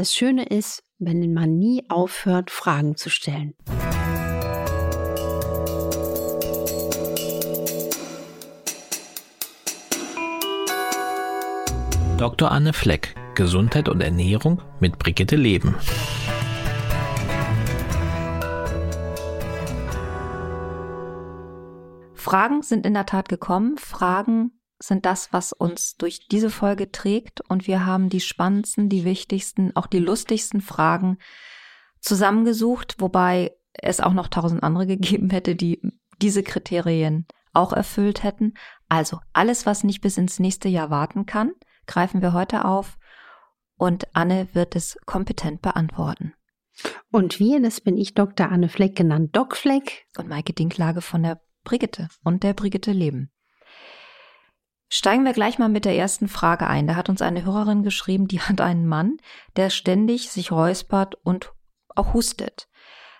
Das Schöne ist, wenn man nie aufhört, Fragen zu stellen. Dr. Anne Fleck, Gesundheit und Ernährung mit Brigitte Leben. Fragen sind in der Tat gekommen. Fragen sind das, was uns durch diese Folge trägt. Und wir haben die spannendsten, die wichtigsten, auch die lustigsten Fragen zusammengesucht, wobei es auch noch tausend andere gegeben hätte, die diese Kriterien auch erfüllt hätten. Also alles, was nicht bis ins nächste Jahr warten kann, greifen wir heute auf und Anne wird es kompetent beantworten. Und wir, das bin ich, Dr. Anne Fleck, genannt Doc Fleck. Und Maike Dinklage von der Brigitte und der Brigitte Leben. Steigen wir gleich mal mit der ersten Frage ein. Da hat uns eine Hörerin geschrieben, die hat einen Mann, der ständig sich räuspert und auch hustet.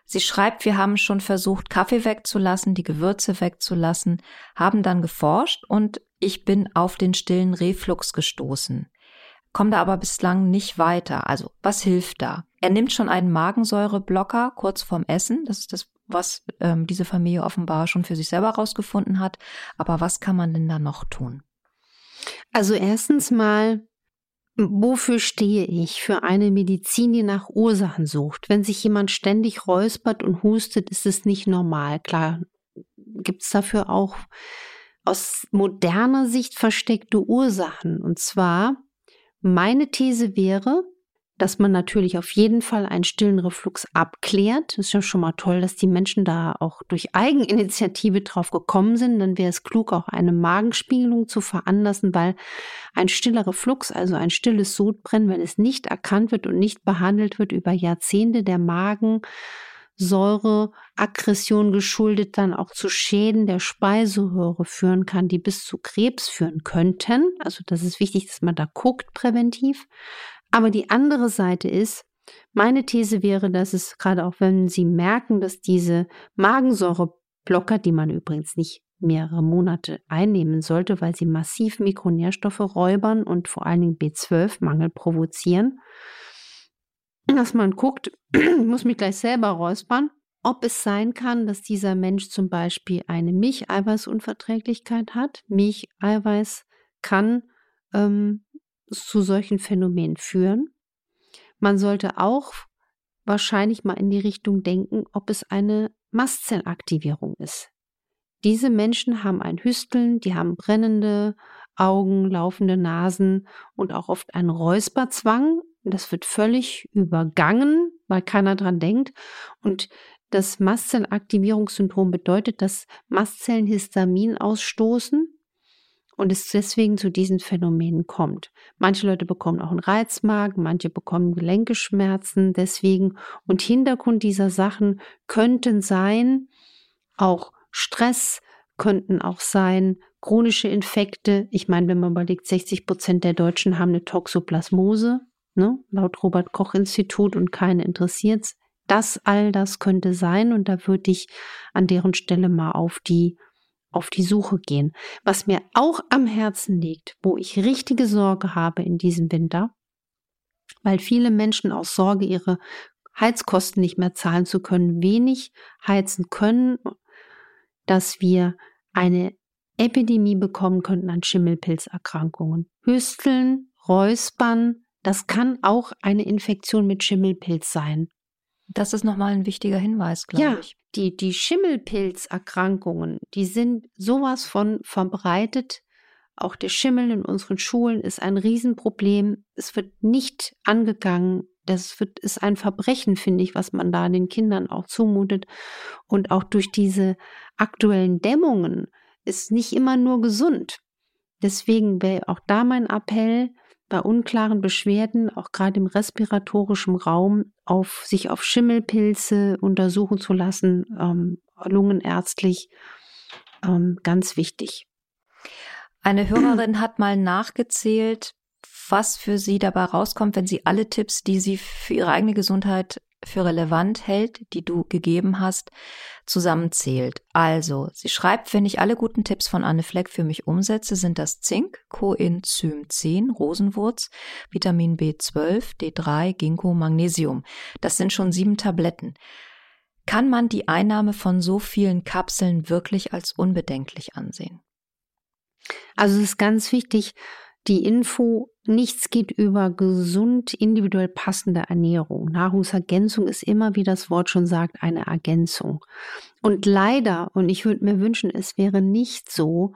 Sie schreibt, wir haben schon versucht, Kaffee wegzulassen, die Gewürze wegzulassen, haben dann geforscht und ich bin auf den stillen Reflux gestoßen. Komme da aber bislang nicht weiter. Also, was hilft da? Er nimmt schon einen Magensäureblocker kurz vorm Essen. Das ist das, was ähm, diese Familie offenbar schon für sich selber rausgefunden hat. Aber was kann man denn da noch tun? Also erstens mal Wofür stehe ich? Für eine Medizin, die nach Ursachen sucht. Wenn sich jemand ständig räuspert und hustet, ist es nicht normal. Klar, gibt es dafür auch aus moderner Sicht versteckte Ursachen. Und zwar, meine These wäre, dass man natürlich auf jeden Fall einen stillen Reflux abklärt. Das ist ja schon mal toll, dass die Menschen da auch durch Eigeninitiative drauf gekommen sind. Dann wäre es klug, auch eine Magenspiegelung zu veranlassen, weil ein stiller Reflux, also ein stilles Sodbrennen, wenn es nicht erkannt wird und nicht behandelt wird über Jahrzehnte, der Magensäureaggression geschuldet dann auch zu Schäden der Speiseröhre führen kann, die bis zu Krebs führen könnten. Also das ist wichtig, dass man da guckt präventiv. Aber die andere Seite ist, meine These wäre, dass es gerade auch wenn Sie merken, dass diese Magensäureblocker, die man übrigens nicht mehrere Monate einnehmen sollte, weil sie massiv Mikronährstoffe räubern und vor allen Dingen B12-Mangel provozieren, dass man guckt, ich muss mich gleich selber räuspern, ob es sein kann, dass dieser Mensch zum Beispiel eine Milcheiweißunverträglichkeit hat. Milcheiweiß kann ähm, zu solchen Phänomenen führen. Man sollte auch wahrscheinlich mal in die Richtung denken, ob es eine Mastzellaktivierung ist. Diese Menschen haben ein Hüsteln, die haben brennende Augen, laufende Nasen und auch oft einen Räusperzwang. Das wird völlig übergangen, weil keiner dran denkt. Und das Mastzellaktivierungssyndrom bedeutet, dass Mastzellen Histamin ausstoßen und es deswegen zu diesen Phänomenen kommt. Manche Leute bekommen auch einen Reizmagen, manche bekommen Gelenkeschmerzen deswegen. Und Hintergrund dieser Sachen könnten sein, auch Stress, könnten auch sein, chronische Infekte. Ich meine, wenn man überlegt, 60 Prozent der Deutschen haben eine Toxoplasmose, ne, laut Robert Koch Institut und keine interessiert's. Das, all das könnte sein und da würde ich an deren Stelle mal auf die auf die Suche gehen. Was mir auch am Herzen liegt, wo ich richtige Sorge habe in diesem Winter, weil viele Menschen aus Sorge ihre Heizkosten nicht mehr zahlen zu können, wenig heizen können, dass wir eine Epidemie bekommen könnten an Schimmelpilzerkrankungen. Hüsteln, Räuspern, das kann auch eine Infektion mit Schimmelpilz sein. Das ist nochmal ein wichtiger Hinweis, glaube ja, ich. Die, die Schimmelpilzerkrankungen, die sind sowas von verbreitet. Auch der Schimmel in unseren Schulen ist ein Riesenproblem. Es wird nicht angegangen. Das wird, ist ein Verbrechen, finde ich, was man da den Kindern auch zumutet. Und auch durch diese aktuellen Dämmungen ist nicht immer nur gesund. Deswegen wäre auch da mein Appell, bei unklaren Beschwerden, auch gerade im respiratorischen Raum, auf sich auf Schimmelpilze untersuchen zu lassen, ähm, lungenärztlich, ähm, ganz wichtig. Eine Hörerin hat mal nachgezählt, was für sie dabei rauskommt, wenn sie alle Tipps, die sie für ihre eigene Gesundheit für relevant hält, die du gegeben hast, zusammenzählt. Also, sie schreibt, wenn ich alle guten Tipps von Anne Fleck für mich umsetze, sind das Zink, Coenzym 10, Rosenwurz, Vitamin B12, D3, Ginkgo, Magnesium. Das sind schon sieben Tabletten. Kann man die Einnahme von so vielen Kapseln wirklich als unbedenklich ansehen? Also es ist ganz wichtig, die Info, nichts geht über gesund, individuell passende Ernährung. Nahrungsergänzung ist immer, wie das Wort schon sagt, eine Ergänzung. Und leider, und ich würde mir wünschen, es wäre nicht so,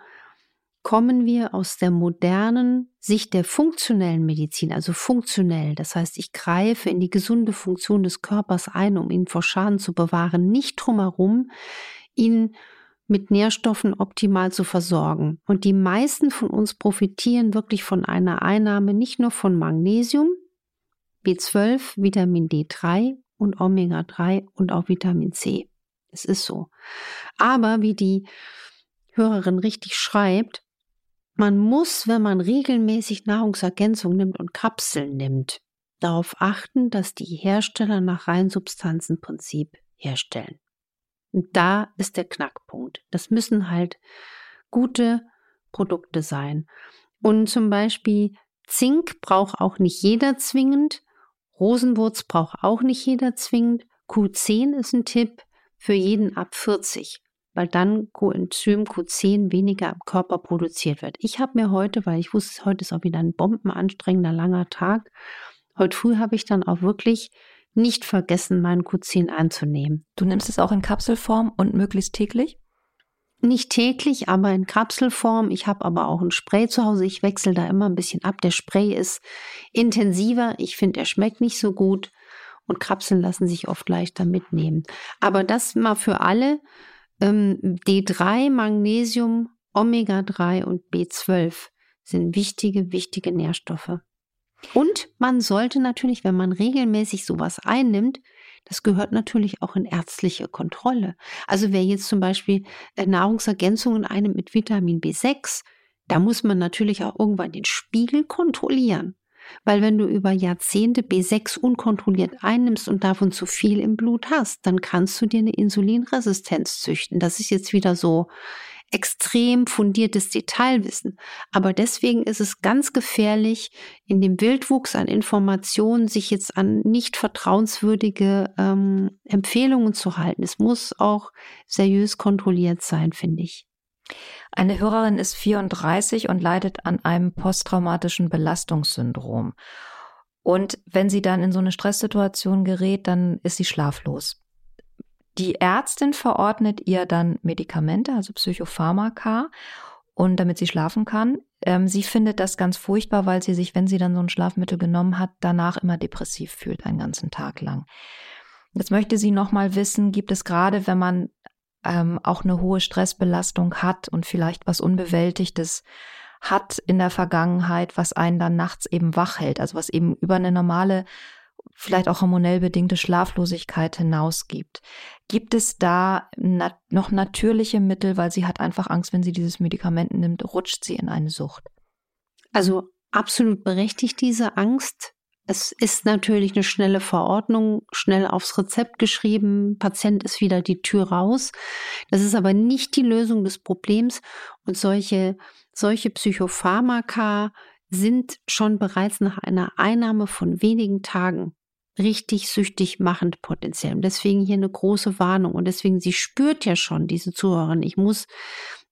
kommen wir aus der modernen Sicht der funktionellen Medizin, also funktionell, das heißt, ich greife in die gesunde Funktion des Körpers ein, um ihn vor Schaden zu bewahren, nicht drumherum, ihn mit Nährstoffen optimal zu versorgen. Und die meisten von uns profitieren wirklich von einer Einnahme nicht nur von Magnesium, B12, Vitamin D3 und Omega-3 und auch Vitamin C. Es ist so. Aber wie die Hörerin richtig schreibt, man muss, wenn man regelmäßig Nahrungsergänzung nimmt und Kapseln nimmt, darauf achten, dass die Hersteller nach Reinsubstanzenprinzip herstellen. Und da ist der Knackpunkt. Das müssen halt gute Produkte sein. Und zum Beispiel Zink braucht auch nicht jeder zwingend. Rosenwurz braucht auch nicht jeder zwingend. Q10 ist ein Tipp für jeden ab 40, weil dann Coenzym Q10 weniger im Körper produziert wird. Ich habe mir heute, weil ich wusste, heute ist auch wieder ein bombenanstrengender langer Tag, heute früh habe ich dann auch wirklich nicht vergessen, meinen Q10 einzunehmen. Du nimmst es auch in Kapselform und möglichst täglich? Nicht täglich, aber in Kapselform. Ich habe aber auch ein Spray zu Hause. Ich wechsle da immer ein bisschen ab. Der Spray ist intensiver. Ich finde, er schmeckt nicht so gut. Und Kapseln lassen sich oft leichter mitnehmen. Aber das mal für alle. Ähm, D3, Magnesium, Omega-3 und B12 sind wichtige, wichtige Nährstoffe. Und man sollte natürlich, wenn man regelmäßig sowas einnimmt, das gehört natürlich auch in ärztliche Kontrolle. Also wer jetzt zum Beispiel äh, Nahrungsergänzungen einnimmt mit Vitamin B6, da muss man natürlich auch irgendwann den Spiegel kontrollieren. Weil wenn du über Jahrzehnte B6 unkontrolliert einnimmst und davon zu viel im Blut hast, dann kannst du dir eine Insulinresistenz züchten. Das ist jetzt wieder so extrem fundiertes Detailwissen. Aber deswegen ist es ganz gefährlich, in dem Wildwuchs an Informationen sich jetzt an nicht vertrauenswürdige ähm, Empfehlungen zu halten. Es muss auch seriös kontrolliert sein, finde ich. Eine Hörerin ist 34 und leidet an einem posttraumatischen Belastungssyndrom. Und wenn sie dann in so eine Stresssituation gerät, dann ist sie schlaflos. Die Ärztin verordnet ihr dann Medikamente, also Psychopharmaka, und damit sie schlafen kann. Ähm, sie findet das ganz furchtbar, weil sie sich, wenn sie dann so ein Schlafmittel genommen hat, danach immer depressiv fühlt, einen ganzen Tag lang. Jetzt möchte sie nochmal wissen, gibt es gerade, wenn man ähm, auch eine hohe Stressbelastung hat und vielleicht was Unbewältigtes hat in der Vergangenheit, was einen dann nachts eben wach hält, also was eben über eine normale vielleicht auch hormonell bedingte Schlaflosigkeit hinausgibt. Gibt es da nat noch natürliche Mittel, weil sie hat einfach Angst, wenn sie dieses Medikament nimmt, rutscht sie in eine Sucht? Also absolut berechtigt diese Angst. Es ist natürlich eine schnelle Verordnung, schnell aufs Rezept geschrieben, Patient ist wieder die Tür raus. Das ist aber nicht die Lösung des Problems und solche, solche Psychopharmaka sind schon bereits nach einer Einnahme von wenigen Tagen richtig süchtig machend potenziell. Und deswegen hier eine große Warnung. Und deswegen, sie spürt ja schon, diese Zuhörerin, ich muss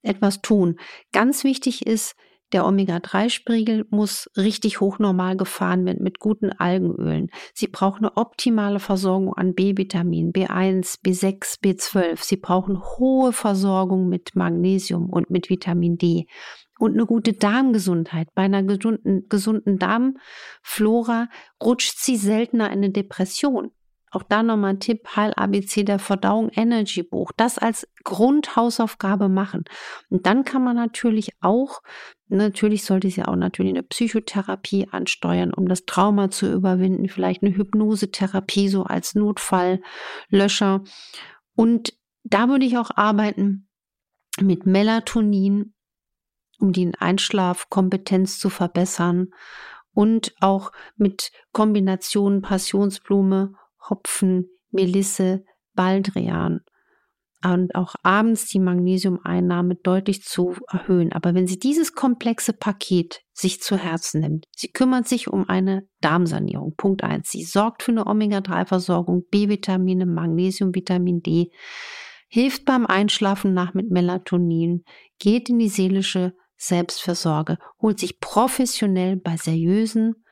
etwas tun. Ganz wichtig ist, der Omega-3-Spiegel muss richtig hochnormal gefahren werden mit guten Algenölen. Sie braucht eine optimale Versorgung an B-Vitamin, B1, B6, B12. Sie brauchen hohe Versorgung mit Magnesium und mit Vitamin D und eine gute Darmgesundheit. Bei einer gesunden, gesunden Darmflora rutscht sie seltener in eine Depression. Auch da nochmal ein Tipp, Heil ABC der Verdauung Energy Buch. Das als Grundhausaufgabe machen. Und dann kann man natürlich auch, natürlich sollte sie auch natürlich eine Psychotherapie ansteuern, um das Trauma zu überwinden. Vielleicht eine Hypnosetherapie so als Notfalllöscher. Und da würde ich auch arbeiten mit Melatonin um die Einschlafkompetenz zu verbessern und auch mit Kombinationen Passionsblume, Hopfen, Melisse, Baldrian und auch abends die Magnesiumeinnahme deutlich zu erhöhen. Aber wenn sie dieses komplexe Paket sich zu Herzen nimmt, sie kümmert sich um eine Darmsanierung. Punkt eins. Sie sorgt für eine Omega-3-Versorgung, B-Vitamine, Magnesium, Vitamin D, hilft beim Einschlafen nach mit Melatonin, geht in die seelische Selbstversorge, holt sich professionell bei seriösen,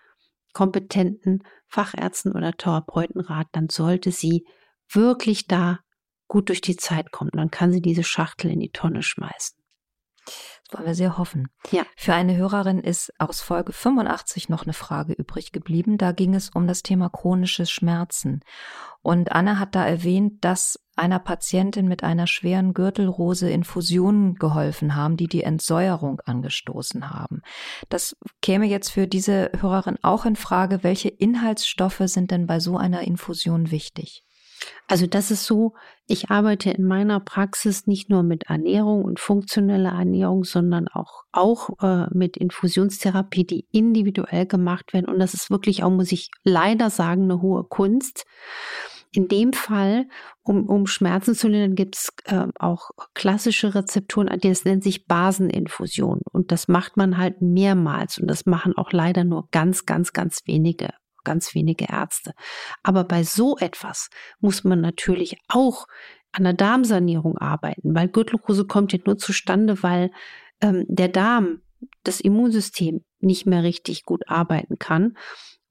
kompetenten Fachärzten oder Therapeuten Rat, dann sollte sie wirklich da gut durch die Zeit kommt. Dann kann sie diese Schachtel in die Tonne schmeißen. Das wollen wir sehr hoffen. Ja. Für eine Hörerin ist aus Folge 85 noch eine Frage übrig geblieben. Da ging es um das Thema chronisches Schmerzen. Und Anna hat da erwähnt, dass einer Patientin mit einer schweren Gürtelrose Infusionen geholfen haben, die die Entsäuerung angestoßen haben. Das käme jetzt für diese Hörerin auch in Frage. Welche Inhaltsstoffe sind denn bei so einer Infusion wichtig? Also das ist so, ich arbeite in meiner Praxis nicht nur mit Ernährung und funktioneller Ernährung, sondern auch, auch äh, mit Infusionstherapie, die individuell gemacht werden. Und das ist wirklich auch, muss ich leider sagen, eine hohe Kunst. In dem Fall, um, um Schmerzen zu lindern, gibt es äh, auch klassische Rezepturen, das nennt sich Baseninfusion. Und das macht man halt mehrmals. Und das machen auch leider nur ganz, ganz, ganz wenige ganz wenige Ärzte. Aber bei so etwas muss man natürlich auch an der Darmsanierung arbeiten, weil Gürtelrose kommt ja nur zustande, weil ähm, der Darm, das Immunsystem nicht mehr richtig gut arbeiten kann.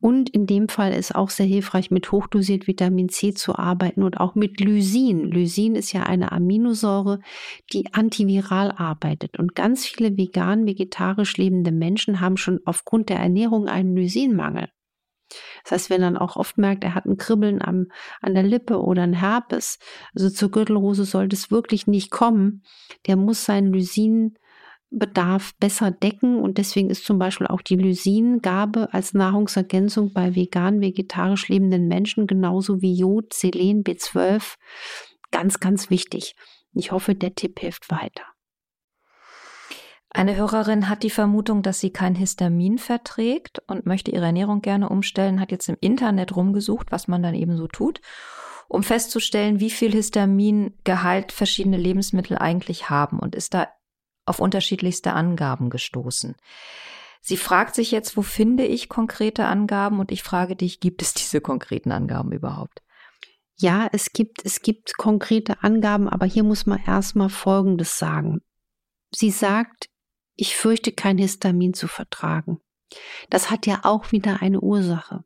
Und in dem Fall ist auch sehr hilfreich, mit hochdosiert Vitamin C zu arbeiten und auch mit Lysin. Lysin ist ja eine Aminosäure, die antiviral arbeitet. Und ganz viele vegan, vegetarisch lebende Menschen haben schon aufgrund der Ernährung einen Lysinmangel. Das heißt, wenn dann auch oft merkt, er hat ein Kribbeln am, an der Lippe oder ein Herpes, also zur Gürtelrose sollte es wirklich nicht kommen, der muss seinen Lysinbedarf besser decken und deswegen ist zum Beispiel auch die Lysingabe als Nahrungsergänzung bei vegan, vegetarisch lebenden Menschen genauso wie Jod, Selen, B12 ganz, ganz wichtig. Ich hoffe, der Tipp hilft weiter. Eine Hörerin hat die Vermutung, dass sie kein Histamin verträgt und möchte ihre Ernährung gerne umstellen, hat jetzt im Internet rumgesucht, was man dann eben so tut, um festzustellen, wie viel Histamingehalt verschiedene Lebensmittel eigentlich haben und ist da auf unterschiedlichste Angaben gestoßen. Sie fragt sich jetzt, wo finde ich konkrete Angaben und ich frage dich, gibt es diese konkreten Angaben überhaupt? Ja, es gibt, es gibt konkrete Angaben, aber hier muss man erstmal Folgendes sagen. Sie sagt, ich fürchte kein Histamin zu vertragen. Das hat ja auch wieder eine Ursache.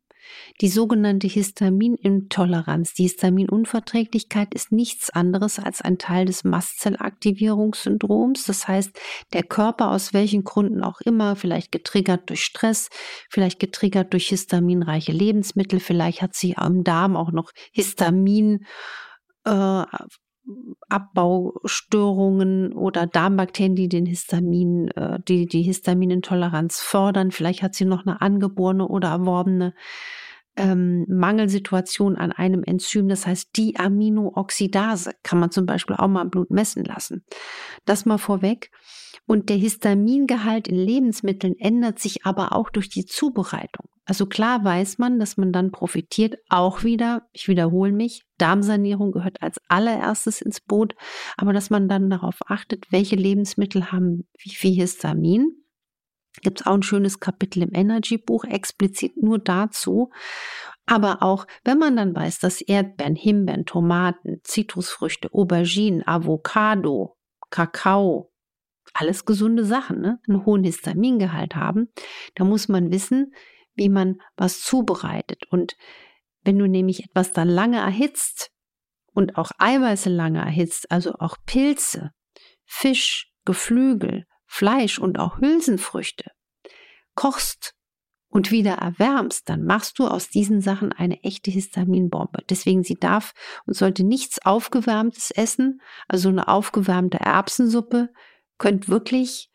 Die sogenannte Histaminintoleranz, die Histaminunverträglichkeit ist nichts anderes als ein Teil des Mastzellaktivierungssyndroms. Das heißt, der Körper aus welchen Gründen auch immer, vielleicht getriggert durch Stress, vielleicht getriggert durch histaminreiche Lebensmittel, vielleicht hat sie am Darm auch noch Histamin äh, Abbaustörungen oder Darmbakterien, die den Histamin, äh, die die Histaminintoleranz fördern. Vielleicht hat sie noch eine angeborene oder erworbene ähm, Mangelsituation an einem Enzym, das heißt die Aminooxidase, kann man zum Beispiel auch mal im Blut messen lassen. Das mal vorweg. Und der Histamingehalt in Lebensmitteln ändert sich aber auch durch die Zubereitung. Also klar weiß man, dass man dann profitiert. Auch wieder, ich wiederhole mich, Darmsanierung gehört als allererstes ins Boot, aber dass man dann darauf achtet, welche Lebensmittel haben wie viel Histamin. Gibt es auch ein schönes Kapitel im Energy-Buch explizit nur dazu. Aber auch, wenn man dann weiß, dass Erdbeeren, Himbeeren, Tomaten, Zitrusfrüchte, Auberginen, Avocado, Kakao, alles gesunde Sachen, ne? einen hohen Histamingehalt haben, da muss man wissen, wie man was zubereitet. Und wenn du nämlich etwas dann lange erhitzt und auch Eiweiße lange erhitzt, also auch Pilze, Fisch, Geflügel, Fleisch und auch Hülsenfrüchte, kochst und wieder erwärmst, dann machst du aus diesen Sachen eine echte Histaminbombe. Deswegen sie darf und sollte nichts aufgewärmtes essen, also eine aufgewärmte Erbsensuppe könnte wirklich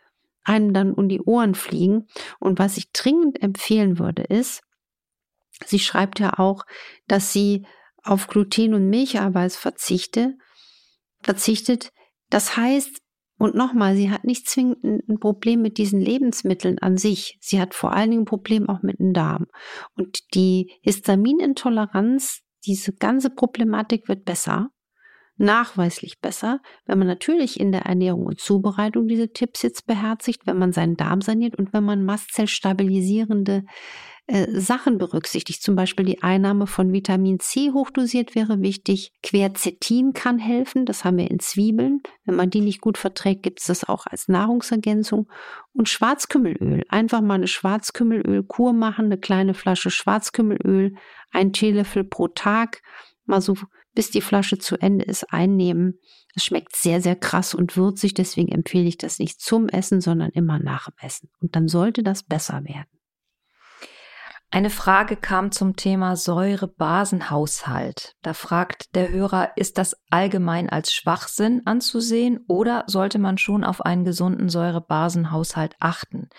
einem dann um die Ohren fliegen. Und was ich dringend empfehlen würde, ist, sie schreibt ja auch, dass sie auf Gluten und Milcheiweiß verzichte, verzichtet. Das heißt, und nochmal, sie hat nicht zwingend ein Problem mit diesen Lebensmitteln an sich. Sie hat vor allen Dingen ein Problem auch mit dem Darm. Und die Histaminintoleranz diese ganze Problematik wird besser, nachweislich besser, wenn man natürlich in der Ernährung und Zubereitung diese Tipps jetzt beherzigt, wenn man seinen Darm saniert und wenn man mastzellstabilisierende äh, Sachen berücksichtigt. Zum Beispiel die Einnahme von Vitamin C hochdosiert wäre wichtig. Quercetin kann helfen, das haben wir in Zwiebeln. Wenn man die nicht gut verträgt, gibt es das auch als Nahrungsergänzung. Und Schwarzkümmelöl, einfach mal eine Schwarzkümmelölkur machen, eine kleine Flasche Schwarzkümmelöl, ein Teelöffel pro Tag, mal so bis die Flasche zu Ende ist, einnehmen. Es schmeckt sehr, sehr krass und würzig, deswegen empfehle ich das nicht zum Essen, sondern immer nach dem Essen. Und dann sollte das besser werden. Eine Frage kam zum Thema Säurebasenhaushalt. Da fragt der Hörer, ist das allgemein als Schwachsinn anzusehen oder sollte man schon auf einen gesunden Säurebasenhaushalt achten?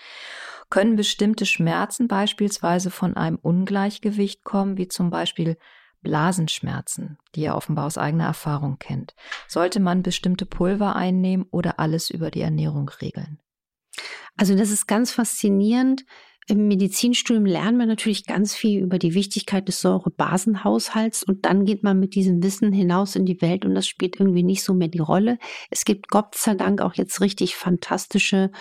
Können bestimmte Schmerzen beispielsweise von einem Ungleichgewicht kommen, wie zum Beispiel Blasenschmerzen, die er offenbar aus eigener Erfahrung kennt. Sollte man bestimmte Pulver einnehmen oder alles über die Ernährung regeln? Also das ist ganz faszinierend. Im Medizinstudium lernen wir natürlich ganz viel über die Wichtigkeit des Säurebasenhaushalts und dann geht man mit diesem Wissen hinaus in die Welt und das spielt irgendwie nicht so mehr die Rolle. Es gibt Gott sei Dank auch jetzt richtig fantastische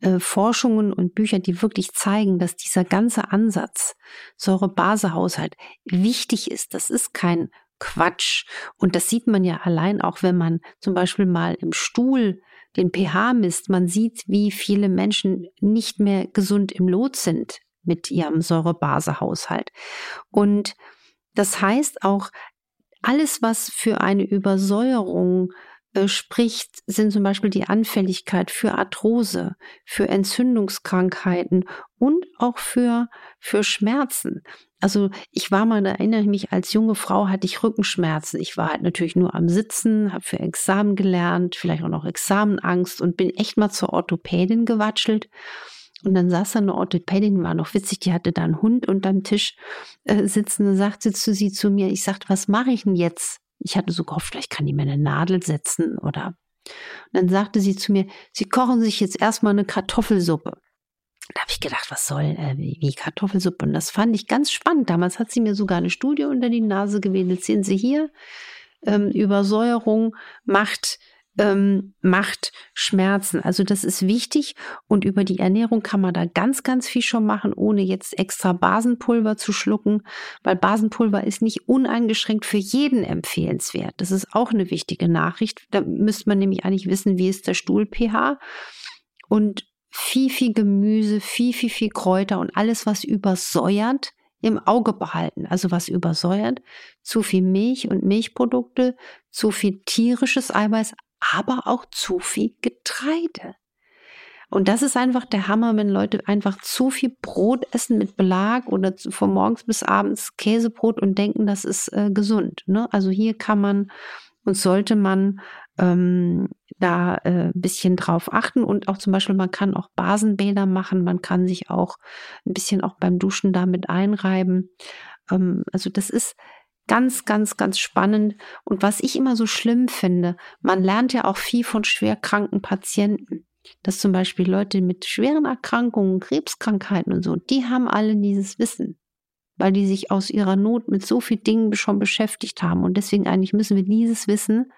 äh, Forschungen und Bücher, die wirklich zeigen, dass dieser ganze Ansatz Säurebasehaushalt wichtig ist. Das ist kein Quatsch. Und das sieht man ja allein auch, wenn man zum Beispiel mal im Stuhl den pH misst, man sieht, wie viele Menschen nicht mehr gesund im Lot sind mit ihrem Säurebasehaushalt. Und das heißt auch, alles, was für eine Übersäuerung äh, spricht, sind zum Beispiel die Anfälligkeit für Arthrose, für Entzündungskrankheiten und auch für, für Schmerzen. Also ich war mal, da erinnere ich mich, als junge Frau hatte ich Rückenschmerzen. Ich war halt natürlich nur am Sitzen, habe für Examen gelernt, vielleicht auch noch Examenangst und bin echt mal zur Orthopädin gewatschelt. Und dann saß da eine Orthopädin, war noch witzig, die hatte da einen Hund unterm Tisch äh, sitzen. Dann sagte zu sie zu mir, ich sagte, was mache ich denn jetzt? Ich hatte so gehofft, vielleicht kann die mir eine Nadel setzen oder. Und dann sagte sie zu mir, sie kochen sich jetzt erstmal eine Kartoffelsuppe. Da habe ich gedacht, was soll äh, wie Kartoffelsuppe? Und das fand ich ganz spannend. Damals hat sie mir sogar eine Studie unter die Nase gewedelt. Sehen Sie hier, ähm, Übersäuerung macht ähm, macht Schmerzen. Also das ist wichtig und über die Ernährung kann man da ganz, ganz viel schon machen, ohne jetzt extra Basenpulver zu schlucken, weil Basenpulver ist nicht uneingeschränkt für jeden empfehlenswert. Das ist auch eine wichtige Nachricht. Da müsste man nämlich eigentlich wissen, wie ist der Stuhl-pH und viel, viel Gemüse, viel, viel, viel Kräuter und alles, was übersäuert, im Auge behalten. Also was übersäuert, zu viel Milch und Milchprodukte, zu viel tierisches Eiweiß, aber auch zu viel Getreide. Und das ist einfach der Hammer, wenn Leute einfach zu viel Brot essen mit Belag oder von morgens bis abends Käsebrot und denken, das ist äh, gesund. Ne? Also hier kann man und sollte man ähm, da äh, ein bisschen drauf achten und auch zum Beispiel, man kann auch Basenbäder machen, man kann sich auch ein bisschen auch beim Duschen damit einreiben. Ähm, also das ist Ganz, ganz, ganz spannend. Und was ich immer so schlimm finde, man lernt ja auch viel von schwerkranken Patienten. Dass zum Beispiel Leute mit schweren Erkrankungen, Krebskrankheiten und so, die haben alle dieses Wissen, weil die sich aus ihrer Not mit so vielen Dingen schon beschäftigt haben. Und deswegen eigentlich müssen wir dieses Wissen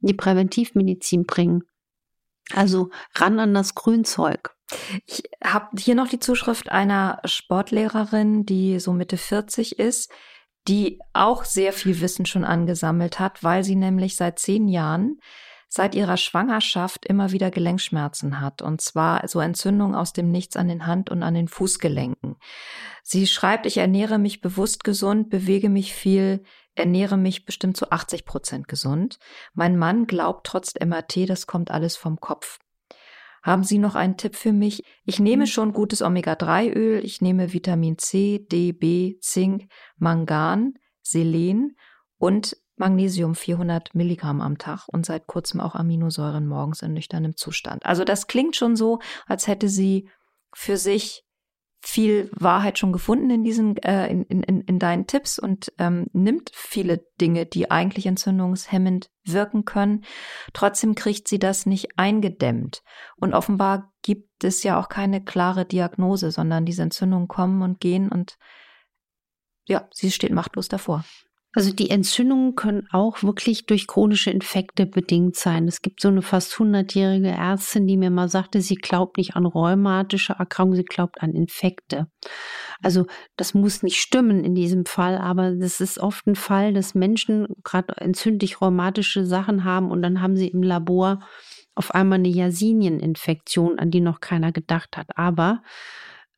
in die Präventivmedizin bringen. Also ran an das Grünzeug. Ich habe hier noch die Zuschrift einer Sportlehrerin, die so Mitte 40 ist, die auch sehr viel Wissen schon angesammelt hat, weil sie nämlich seit zehn Jahren seit ihrer Schwangerschaft immer wieder Gelenkschmerzen hat. Und zwar so Entzündungen aus dem Nichts an den Hand- und an den Fußgelenken. Sie schreibt, ich ernähre mich bewusst gesund, bewege mich viel, ernähre mich bestimmt zu 80 Prozent gesund. Mein Mann glaubt trotz MRT, das kommt alles vom Kopf. Haben Sie noch einen Tipp für mich? Ich nehme mhm. schon gutes Omega-3-Öl, ich nehme Vitamin C, D, B, Zink, Mangan, Selen und Magnesium 400 Milligramm am Tag und seit kurzem auch Aminosäuren morgens in nüchternem Zustand. Also das klingt schon so, als hätte sie für sich viel Wahrheit schon gefunden in diesen, äh, in, in, in deinen Tipps und ähm, nimmt viele Dinge, die eigentlich entzündungshemmend wirken können. Trotzdem kriegt sie das nicht eingedämmt. Und offenbar gibt es ja auch keine klare Diagnose, sondern diese Entzündungen kommen und gehen und ja, sie steht machtlos davor. Also die Entzündungen können auch wirklich durch chronische Infekte bedingt sein. Es gibt so eine fast 100-jährige Ärztin, die mir mal sagte, sie glaubt nicht an rheumatische Erkrankungen, sie glaubt an Infekte. Also das muss nicht stimmen in diesem Fall, aber das ist oft ein Fall, dass Menschen gerade entzündlich rheumatische Sachen haben und dann haben sie im Labor auf einmal eine Yersinieninfektion, an die noch keiner gedacht hat. Aber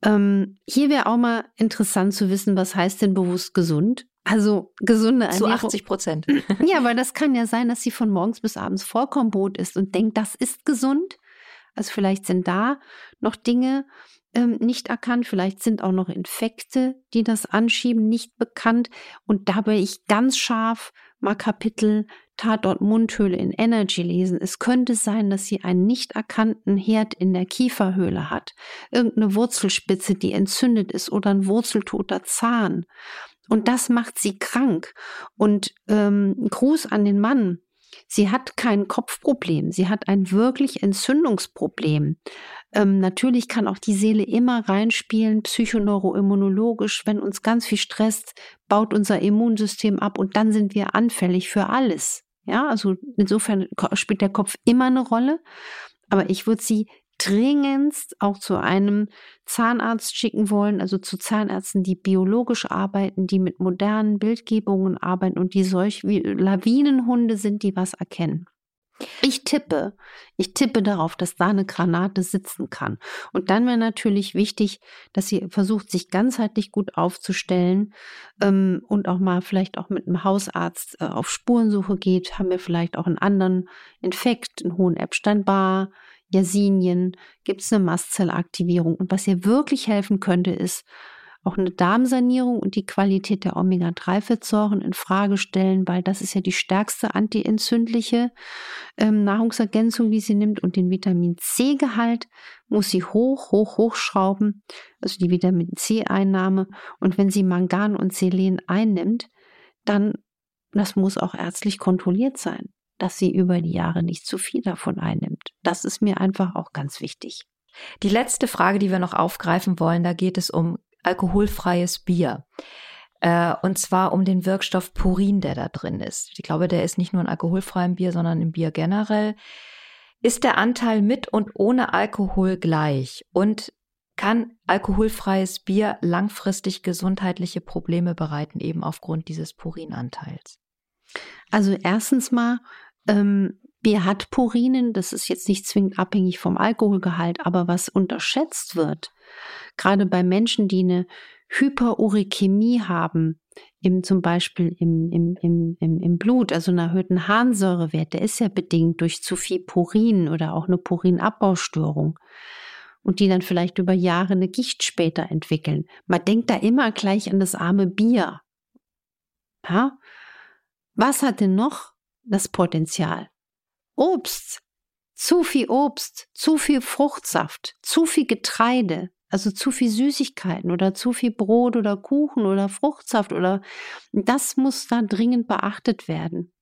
ähm, hier wäre auch mal interessant zu wissen, was heißt denn bewusst gesund? Also gesunde Ernährung. Zu 80 Prozent. ja, weil das kann ja sein, dass sie von morgens bis abends Vollkornbrot isst und denkt, das ist gesund. Also vielleicht sind da noch Dinge ähm, nicht erkannt, vielleicht sind auch noch Infekte, die das anschieben, nicht bekannt. Und da bin ich ganz scharf mal Kapitel Tatort Mundhöhle in Energy lesen. Es könnte sein, dass sie einen nicht erkannten Herd in der Kieferhöhle hat, irgendeine Wurzelspitze, die entzündet ist oder ein wurzeltoter Zahn. Und das macht sie krank. Und ähm, Gruß an den Mann. Sie hat kein Kopfproblem, sie hat ein wirklich Entzündungsproblem. Ähm, natürlich kann auch die Seele immer reinspielen, psychoneuroimmunologisch. Wenn uns ganz viel stresst, baut unser Immunsystem ab und dann sind wir anfällig für alles. Ja, also insofern spielt der Kopf immer eine Rolle. Aber ich würde sie dringendst auch zu einem Zahnarzt schicken wollen, also zu Zahnärzten, die biologisch arbeiten, die mit modernen Bildgebungen arbeiten und die solch wie Lawinenhunde sind, die was erkennen. Ich tippe, ich tippe darauf, dass da eine Granate sitzen kann. Und dann wäre natürlich wichtig, dass sie versucht, sich ganzheitlich gut aufzustellen ähm, und auch mal vielleicht auch mit einem Hausarzt äh, auf Spurensuche geht. Haben wir vielleicht auch einen anderen Infekt, einen hohen Epstein-Barr, Yersinien, gibt es eine Mastzellaktivierung. Und was ihr wirklich helfen könnte, ist auch eine Darmsanierung und die Qualität der Omega-3-Fettsäuren in Frage stellen, weil das ist ja die stärkste antientzündliche ähm, Nahrungsergänzung, die sie nimmt. Und den Vitamin C-Gehalt muss sie hoch, hoch, hoch schrauben, also die Vitamin C-Einnahme. Und wenn sie Mangan und Selen einnimmt, dann, das muss auch ärztlich kontrolliert sein dass sie über die Jahre nicht zu viel davon einnimmt. Das ist mir einfach auch ganz wichtig. Die letzte Frage, die wir noch aufgreifen wollen, da geht es um alkoholfreies Bier. Äh, und zwar um den Wirkstoff Purin, der da drin ist. Ich glaube, der ist nicht nur in alkoholfreiem Bier, sondern im Bier generell. Ist der Anteil mit und ohne Alkohol gleich? Und kann alkoholfreies Bier langfristig gesundheitliche Probleme bereiten, eben aufgrund dieses Purinanteils? Also erstens mal ähm, Bier hat Purinen, das ist jetzt nicht zwingend abhängig vom Alkoholgehalt, aber was unterschätzt wird, gerade bei Menschen, die eine Hyperuricämie haben, im, zum Beispiel im, im, im, im, im Blut, also einen erhöhten Harnsäurewert, der ist ja bedingt durch zu viel Purin oder auch eine Purinabbaustörung und die dann vielleicht über Jahre eine Gicht später entwickeln. Man denkt da immer gleich an das arme Bier. Ja? Was hat denn noch das Potenzial. Obst, zu viel Obst, zu viel Fruchtsaft, zu viel Getreide, also zu viel Süßigkeiten oder zu viel Brot oder Kuchen oder Fruchtsaft oder das muss da dringend beachtet werden,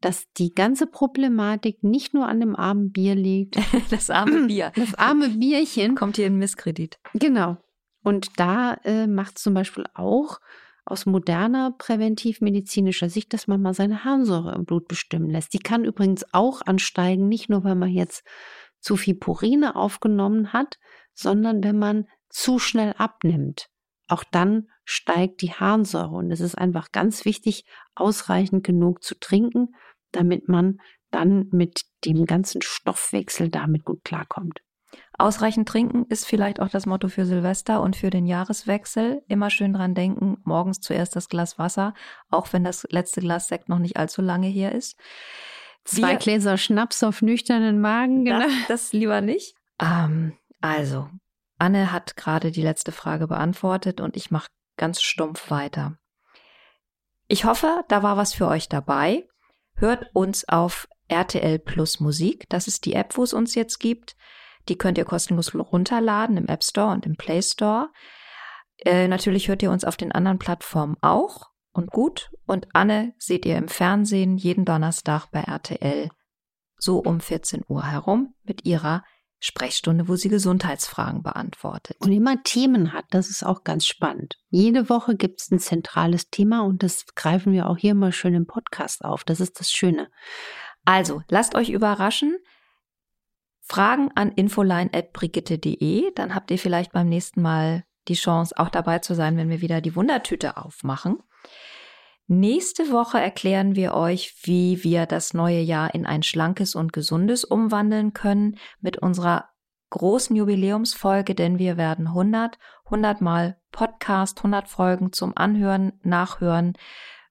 dass die ganze Problematik nicht nur an dem armen Bier liegt. Das arme Bier. Das arme Bierchen. Kommt hier in Misskredit. Genau. Und da äh, macht zum Beispiel auch aus moderner präventivmedizinischer Sicht, dass man mal seine Harnsäure im Blut bestimmen lässt. Die kann übrigens auch ansteigen, nicht nur, weil man jetzt zu viel Purine aufgenommen hat, sondern wenn man zu schnell abnimmt. Auch dann steigt die Harnsäure und es ist einfach ganz wichtig, ausreichend genug zu trinken, damit man dann mit dem ganzen Stoffwechsel damit gut klarkommt. Ausreichend trinken ist vielleicht auch das Motto für Silvester und für den Jahreswechsel. Immer schön dran denken, morgens zuerst das Glas Wasser, auch wenn das letzte Glas Sekt noch nicht allzu lange her ist. Zwei Wir, Gläser Schnaps auf nüchternen Magen, genau. Das, das lieber nicht. Ähm, also, Anne hat gerade die letzte Frage beantwortet und ich mache ganz stumpf weiter. Ich hoffe, da war was für euch dabei. Hört uns auf RTL Plus Musik. Das ist die App, wo es uns jetzt gibt. Die könnt ihr kostenlos runterladen im App Store und im Play Store. Äh, natürlich hört ihr uns auf den anderen Plattformen auch und gut. Und Anne seht ihr im Fernsehen jeden Donnerstag bei RTL so um 14 Uhr herum mit ihrer Sprechstunde, wo sie Gesundheitsfragen beantwortet. Und immer Themen hat, das ist auch ganz spannend. Jede Woche gibt es ein zentrales Thema und das greifen wir auch hier mal schön im Podcast auf. Das ist das Schöne. Also, lasst euch überraschen. Fragen an infoline.brigitte.de, dann habt ihr vielleicht beim nächsten Mal die Chance, auch dabei zu sein, wenn wir wieder die Wundertüte aufmachen. Nächste Woche erklären wir euch, wie wir das neue Jahr in ein schlankes und gesundes umwandeln können mit unserer großen Jubiläumsfolge, denn wir werden 100, 100 mal Podcast, 100 Folgen zum Anhören, Nachhören,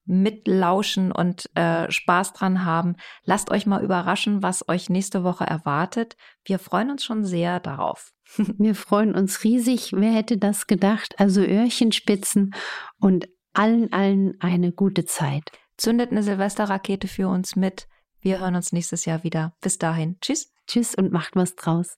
mitlauschen und äh, Spaß dran haben. Lasst euch mal überraschen, was euch nächste Woche erwartet. Wir freuen uns schon sehr darauf. Wir freuen uns riesig. Wer hätte das gedacht? Also Öhrchenspitzen und allen, allen eine gute Zeit. Zündet eine Silvesterrakete für uns mit. Wir hören uns nächstes Jahr wieder. Bis dahin. Tschüss. Tschüss und macht was draus.